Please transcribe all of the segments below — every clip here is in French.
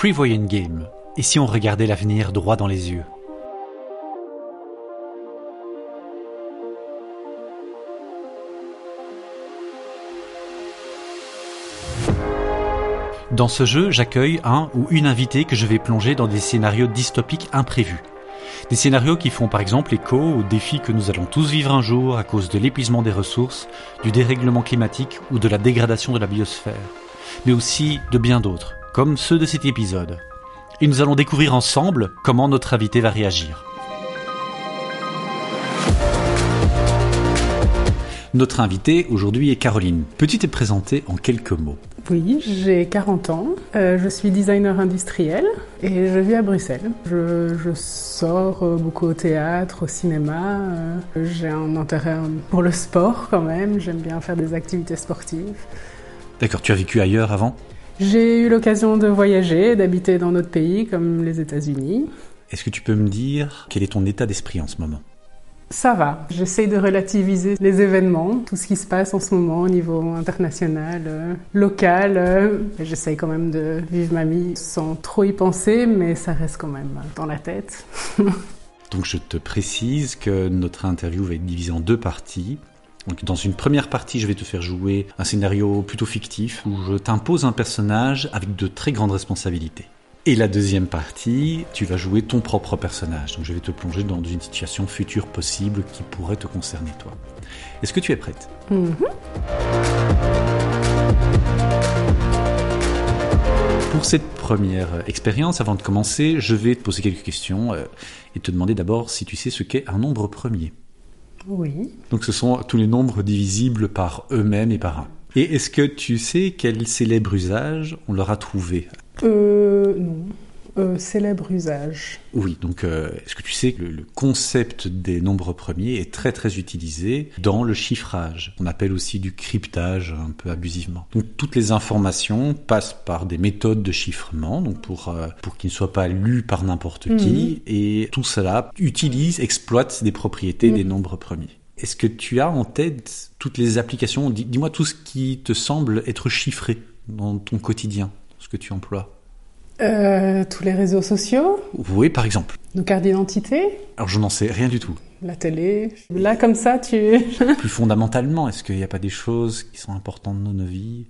Prevoyant Game. Et si on regardait l'avenir droit dans les yeux Dans ce jeu, j'accueille un ou une invitée que je vais plonger dans des scénarios dystopiques imprévus. Des scénarios qui font par exemple écho aux défis que nous allons tous vivre un jour à cause de l'épuisement des ressources, du dérèglement climatique ou de la dégradation de la biosphère, mais aussi de bien d'autres, comme ceux de cet épisode. Et nous allons découvrir ensemble comment notre invité va réagir. Notre invitée aujourd'hui est Caroline. Peux-tu te présenter en quelques mots? Oui, j'ai 40 ans, euh, je suis designer industriel et je vis à Bruxelles. Je, je sors euh, beaucoup au théâtre, au cinéma. euh, j'ai un intérêt pour le sport quand même, j'aime bien faire des activités sportives. D'accord, tu as vécu ailleurs avant? J'ai eu l'occasion de voyager, d'habiter dans d'autres pays comme les États-Unis. Est-ce que tu peux me dire quel est ton état d'esprit en ce moment? Ça va, j'essaye de relativiser les événements, tout ce qui se passe en ce moment au niveau international, euh, local. euh, et j'essaye quand même de vivre ma vie sans trop y penser, mais ça reste quand même dans la tête. Donc je te précise que notre interview va être divisée en deux parties. Donc dans une première partie, je vais te faire jouer un scénario plutôt fictif où je t'impose un personnage avec de très grandes responsabilités. Et la deuxième partie, tu vas jouer ton propre personnage. Donc je vais te plonger dans une situation future possible qui pourrait te concerner toi. Est-ce que tu es prête? Mhm. Pour cette première expérience, avant de commencer, je vais te poser quelques questions euh, et te demander d'abord si tu sais ce qu'est un nombre premier. Oui. Donc ce sont tous les nombres divisibles par eux-mêmes et par un. Et est-ce que tu sais quel célèbre usage on leur a trouvé? Euh, non. Euh, célèbre usage. Oui, donc euh, est-ce que tu sais que le, le concept des nombres premiers est très très utilisé dans le chiffrage On appelle aussi du cryptage un peu abusivement. Donc toutes les informations passent par des méthodes de chiffrement, donc pour euh, pour qu'ils ne soient pas lus par n'importe qui, et tout cela utilise, exploite des propriétés des nombres premiers. Est-ce que tu as en tête toutes les applications? Dis- Dis-moi tout ce qui te semble être chiffré dans ton quotidien, ce que tu emploies. Euh, tous les réseaux sociaux, Oui, par exemple. nos cartes d'identité, Alors je n'en sais rien du tout. la télé. Là, comme ça, tu... Plus fondamentalement, est-ce qu'il n'y a pas des choses qui sont importantes dans nos vies?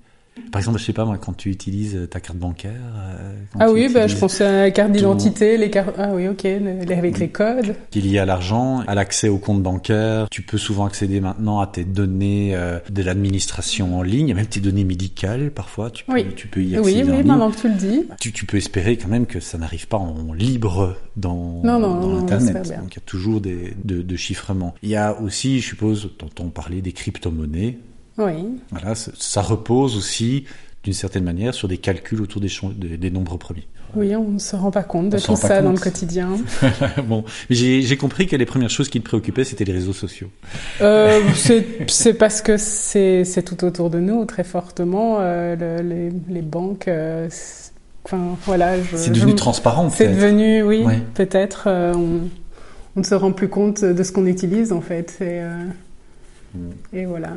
Par exemple, je sais pas moi, quand tu utilises ta carte bancaire. euh, Ah oui, bah, je pensais à la carte d'identité, les cartes... Ah oui, ok, les- avec les codes. qui est lié à l'argent, à l'accès au compte bancaire. Tu peux souvent accéder maintenant à tes données euh, de l'administration en ligne, et même tes données médicales parfois. Tu peux, Oui. tu peux y Oui, accéder en oui, ligne. maintenant que tu le dis. Tu, tu peux espérer quand même que ça n'arrive pas en libre dans, Non, non, dans non, on Internet. Donc il y a toujours des de, de chiffrements. Il y a aussi, je suppose, t'entends parler des crypto-monnaies. Oui. Voilà, ça, repose aussi d'une certaine manière sur des calculs autour des, chon- des, des nombres premiers. Oui, on ne se rend pas compte de On tout ça dans le quotidien. bon, j'ai compris que les premières choses qui te préoccupaient, c'était les réseaux sociaux. Euh, c'est parce que c'est tout autour de nous très fortement. euh, le- les, les banques, euh, enfin voilà. C'est devenu je- transparent, C'est devenu, oui, Ouais. peut-être. on, on ne se rend plus compte de ce qu'on utilise en fait. Et, Mm. et voilà.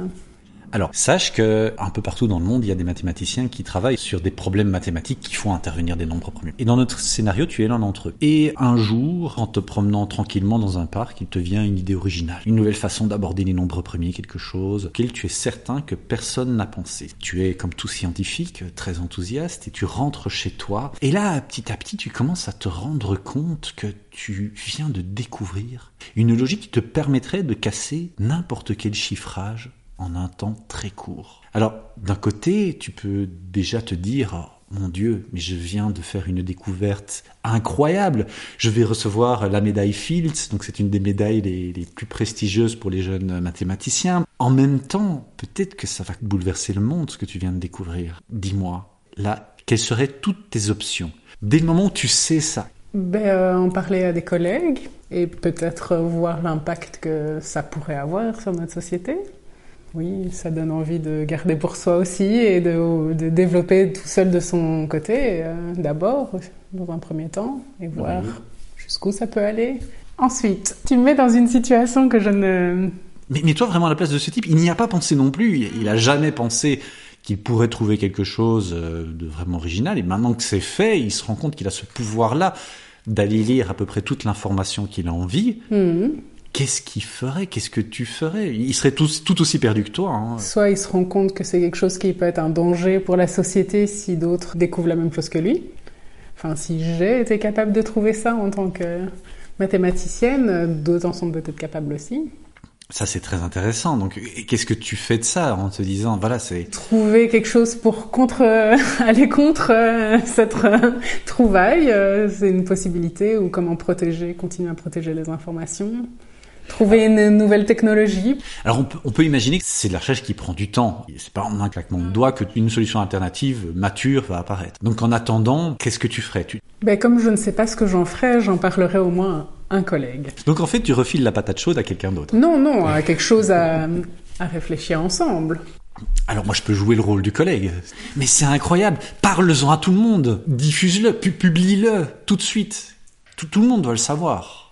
Alors, sache que un peu partout dans le monde, il y a des mathématiciens qui travaillent sur des problèmes mathématiques qui font intervenir des nombres premiers. Et dans notre scénario, tu es l'un d'entre eux. Et un jour, en te promenant tranquillement dans un parc, il te vient une idée originale, une nouvelle façon d'aborder les nombres premiers, quelque chose auquel tu es certain que personne n'a pensé. Tu es, comme tout scientifique, très enthousiaste et tu rentres chez toi. Et là, petit à petit, tu commences à te rendre compte que tu viens de découvrir une logique qui te permettrait de casser n'importe quel chiffrage en un temps très court. Alors, d'un côté, tu peux déjà te dire, oh, mon Dieu, mais je viens de faire une découverte incroyable. Je vais recevoir la médaille Fields, donc c'est une des médailles les, plus prestigieuses pour les jeunes mathématiciens. En même temps, peut-être que ça va bouleverser le monde, ce que tu viens de découvrir. Dis-moi, là, quelles seraient toutes tes options? Dès le moment où tu sais ça, Ben, euh, en parler à des collègues et peut-être voir l'impact que ça pourrait avoir sur notre société. Oui, ça donne envie de garder pour soi aussi et de, de développer tout seul de son côté, euh, d'abord, dans un premier temps, et voir Oui. jusqu'où ça peut aller. Ensuite, tu me mets dans une situation que je ne... Mais, mais toi, vraiment, à la place de ce type, il n'y a pas pensé non plus. Il, il a jamais pensé qu'il pourrait trouver quelque chose euh, de vraiment original. Et maintenant que c'est fait, il se rend compte qu'il a ce pouvoir-là d'aller lire à peu près toute l'information qu'il a envie. Mhm. Qu'est-ce qu'il ferait? Qu'est-ce que tu ferais? Il serait tout, tout aussi perdu que toi. Hein. Soit il se rend compte que c'est quelque chose qui peut être un danger pour la société si d'autres découvrent la même chose que lui. Enfin, si j'ai été capable de trouver ça en tant que mathématicienne, d'autres en sont peut-être capables aussi. Ça, c'est très intéressant. Donc, qu'est-ce que tu fais de ça en te disant, voilà, c'est... Trouver quelque chose pour contre, aller contre euh, cette euh, trouvaille, euh, c'est une possibilité, ou comment protéger, continuer à protéger les informations. Trouver une nouvelle technologie. Alors on peut, on peut imaginer que c'est de la recherche qui prend du temps. C'est pas en un claquement de doigts qu'une solution alternative mature va apparaître. Donc en attendant, qu'est-ce que tu ferais? Tu... Ben, comme je ne sais pas ce que j'en ferais, j'en parlerai au moins à un collègue. Donc en fait, tu refiles la patate chaude à quelqu'un d'autre. Non, non, à quelque chose à, à réfléchir ensemble. Alors moi je peux jouer le rôle du collègue. Mais c'est incroyable. Parle-en à tout le monde. Diffuse-le, pu- publie-le tout de suite. Tout, tout le monde doit le savoir.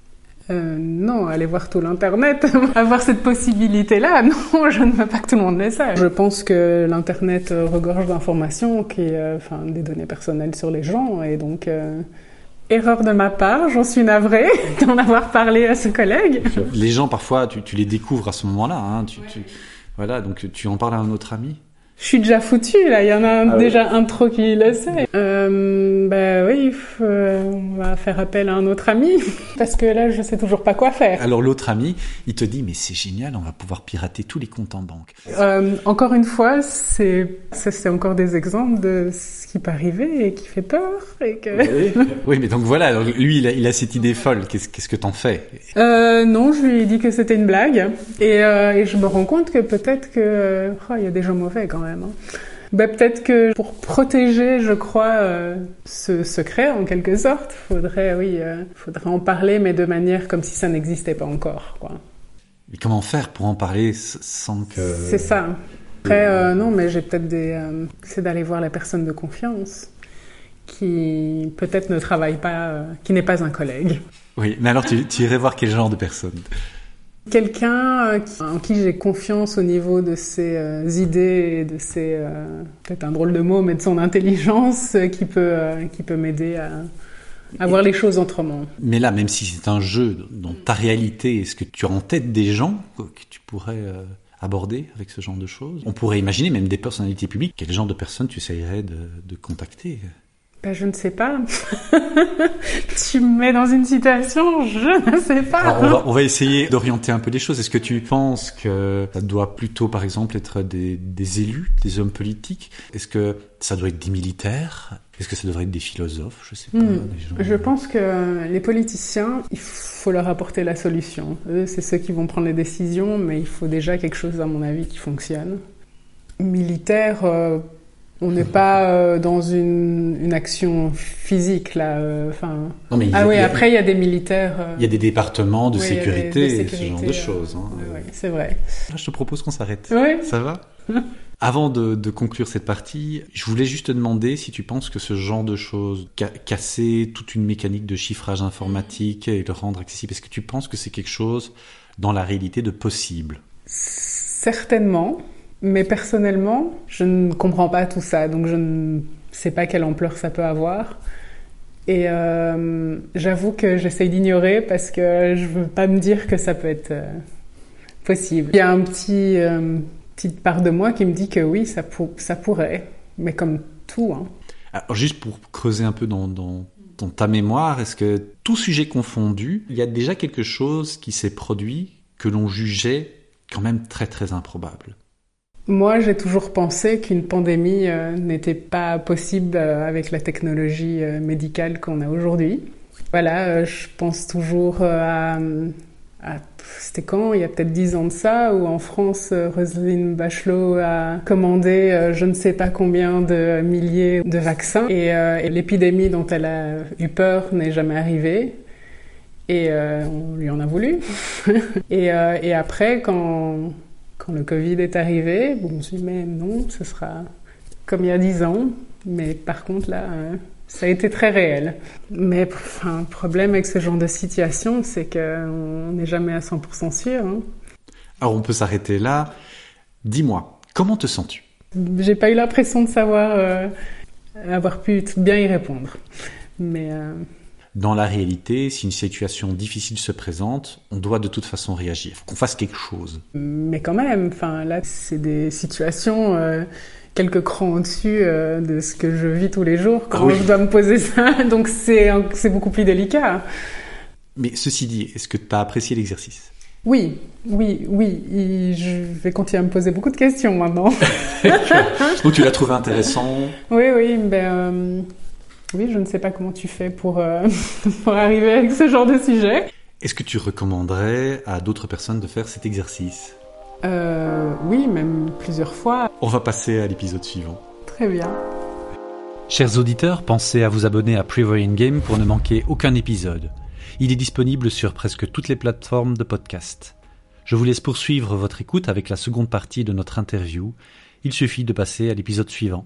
Euh, non, aller voir tout l'internet, avoir cette possibilité-là, non, je ne veux pas que tout le monde le sache. Je pense que l'internet euh, regorge d'informations, qui, euh, enfin, des données personnelles sur les gens, et donc euh, erreur de ma part, j'en suis navrée d'en avoir parlé à ce collègue. Les gens parfois, tu, tu les découvres à ce moment-là. Hein. Tu, tu- voilà, donc tu en parles à un autre ami. Je suis déjà foutue, là, il y en a un- Ah oui. déjà un trop qui le sait. Euh, bah oui, faut- euh, on va faire appel à un autre ami, parce que là, je sais toujours pas quoi faire. Alors l'autre ami, il te dit mais c'est génial, on va pouvoir pirater tous les comptes en banque. Euh, encore une fois, c'est ça, c'est encore des exemples de ce qui peut arriver et qui fait peur et que. oui, mais donc voilà, lui il a, il a cette idée folle. Qu'est-ce qu'est-ce que t'en fais? Euh, non, je lui ai dit que c'était une blague et, et je me rends compte que peut-être que oh, il y a des gens mauvais quand même. Hein. Ben, peut-être que pour protéger, je crois, euh, ce secret en quelque sorte, faudrait oui, euh, faudrait en parler, mais de manière comme si ça n'existait pas encore, quoi. Mais comment faire pour en parler sans que C'est ça. Après, euh, non, mais j'ai peut-être des. c'est d'aller voir la personne de confiance qui peut-être ne travaille pas, qui n'est pas un collègue. Oui, mais alors tu, tu irais voir quel genre de personne? Quelqu'un euh, en qui j'ai confiance au niveau de ses euh, idées et de ses. euh, peut-être un drôle de mot, mais de son intelligence qui peut, peut m'aider à, voir les choses autrement. Mais là, même si c'est un jeu dans ta réalité, est-ce que tu as en tête des gens que tu pourrais aborder avec ce genre de choses On pourrait imaginer même des personnalités publiques. Quel genre de personnes tu essayerais de, de contacter? Ben, je ne sais pas. tu me mets dans une situation, je ne sais pas. Alors, on, va, on va essayer d'orienter un peu les choses. Est-ce que tu penses que ça doit plutôt, par exemple, être des, des élus, des hommes politiques? Est-ce que ça doit être des militaires? Est-ce que ça devrait être des philosophes? Je sais pas. Hmm. des gens- Je pense que les politiciens, il faut leur apporter la solution. Eux, c'est ceux qui vont prendre les décisions, mais il faut déjà quelque chose, à mon avis, qui fonctionne. Militaire, euh, on n'est pas euh, dans une, une action physique, là. euh, Enfin, a- ah oui, a- après, il y a des militaires. euh, Il y a des départements de oui, des- sécurité, de et ce genre de choses. hein. c'est vrai. Là, je te propose qu'on s'arrête. Oui. Ça va? Avant de, de conclure cette partie, je voulais juste te demander si tu penses que ce genre de choses, ca- casser toute une mécanique de chiffrage informatique et le rendre accessible, est-ce que tu penses que c'est quelque chose dans la réalité de possible? Certainement, mais personnellement, je ne comprends pas tout ça, donc je ne sais pas quelle ampleur ça peut avoir. Et euh, j'avoue que j'essaye d'ignorer parce que je veux pas me dire que ça peut être euh, possible. Il y a un petit euh, petite part de moi qui me dit que oui, ça pourrait, mais comme tout. Hein. Alors, juste pour creuser un peu dans, dans, dans ta mémoire, est-ce que tout sujet confondu, il y a déjà quelque chose qui s'est produit que l'on jugeait quand même très très improbable? Moi, j'ai toujours pensé qu'une pandémie euh, n'était pas possible euh, avec la technologie euh, médicale qu'on a aujourd'hui. Voilà, je pense toujours à, c'était quand? Il y a peut-être dix ans de ça, où en France, Roselyne Bachelot a commandé je ne sais pas combien de milliers de vaccins, et, l'épidémie dont elle a eu peur n'est jamais arrivée. Et on lui en a voulu. et après, quand, quand le Covid est arrivé, bon, on me suis dit, mais non, ce sera comme il y a dix ans. Mais par contre, là, euh, ça a été très réel. Mais enfin, le problème avec ce genre de situation, c'est qu'on n'est jamais à 100% sûr. hein. Alors on peut s'arrêter là. Dis-moi, comment te sens-tu? J'ai pas eu l'impression de savoir euh, avoir pu bien y répondre. Mais euh, dans la réalité, si une situation difficile se présente, on doit de toute façon réagir. Faut qu'on fasse quelque chose. Mais quand même, enfin là, c'est des situations euh, quelques crans au-dessus euh, de ce que je vis tous les jours quand je dois me poser ça. Donc c'est c'est beaucoup plus délicat. Mais ceci dit, est-ce que tu as apprécié l'exercice? Oui, oui, oui. je vais continuer à me poser beaucoup de questions maintenant. Donc tu l'as trouvé intéressant? Oui, oui. Ben, euh, oui, je ne sais pas comment tu fais pour, euh, pour arriver avec ce genre de sujet. Est-ce que tu recommanderais à d'autres personnes de faire cet exercice? Euh, Oui, même plusieurs fois. On va passer à l'épisode suivant. Très bien. Chers auditeurs, pensez à vous abonner à Prevoying Game pour ne manquer aucun épisode. Il est disponible sur presque toutes les plateformes de podcast. Je vous laisse poursuivre votre écoute avec la seconde partie de notre interview. Il suffit de passer à l'épisode suivant.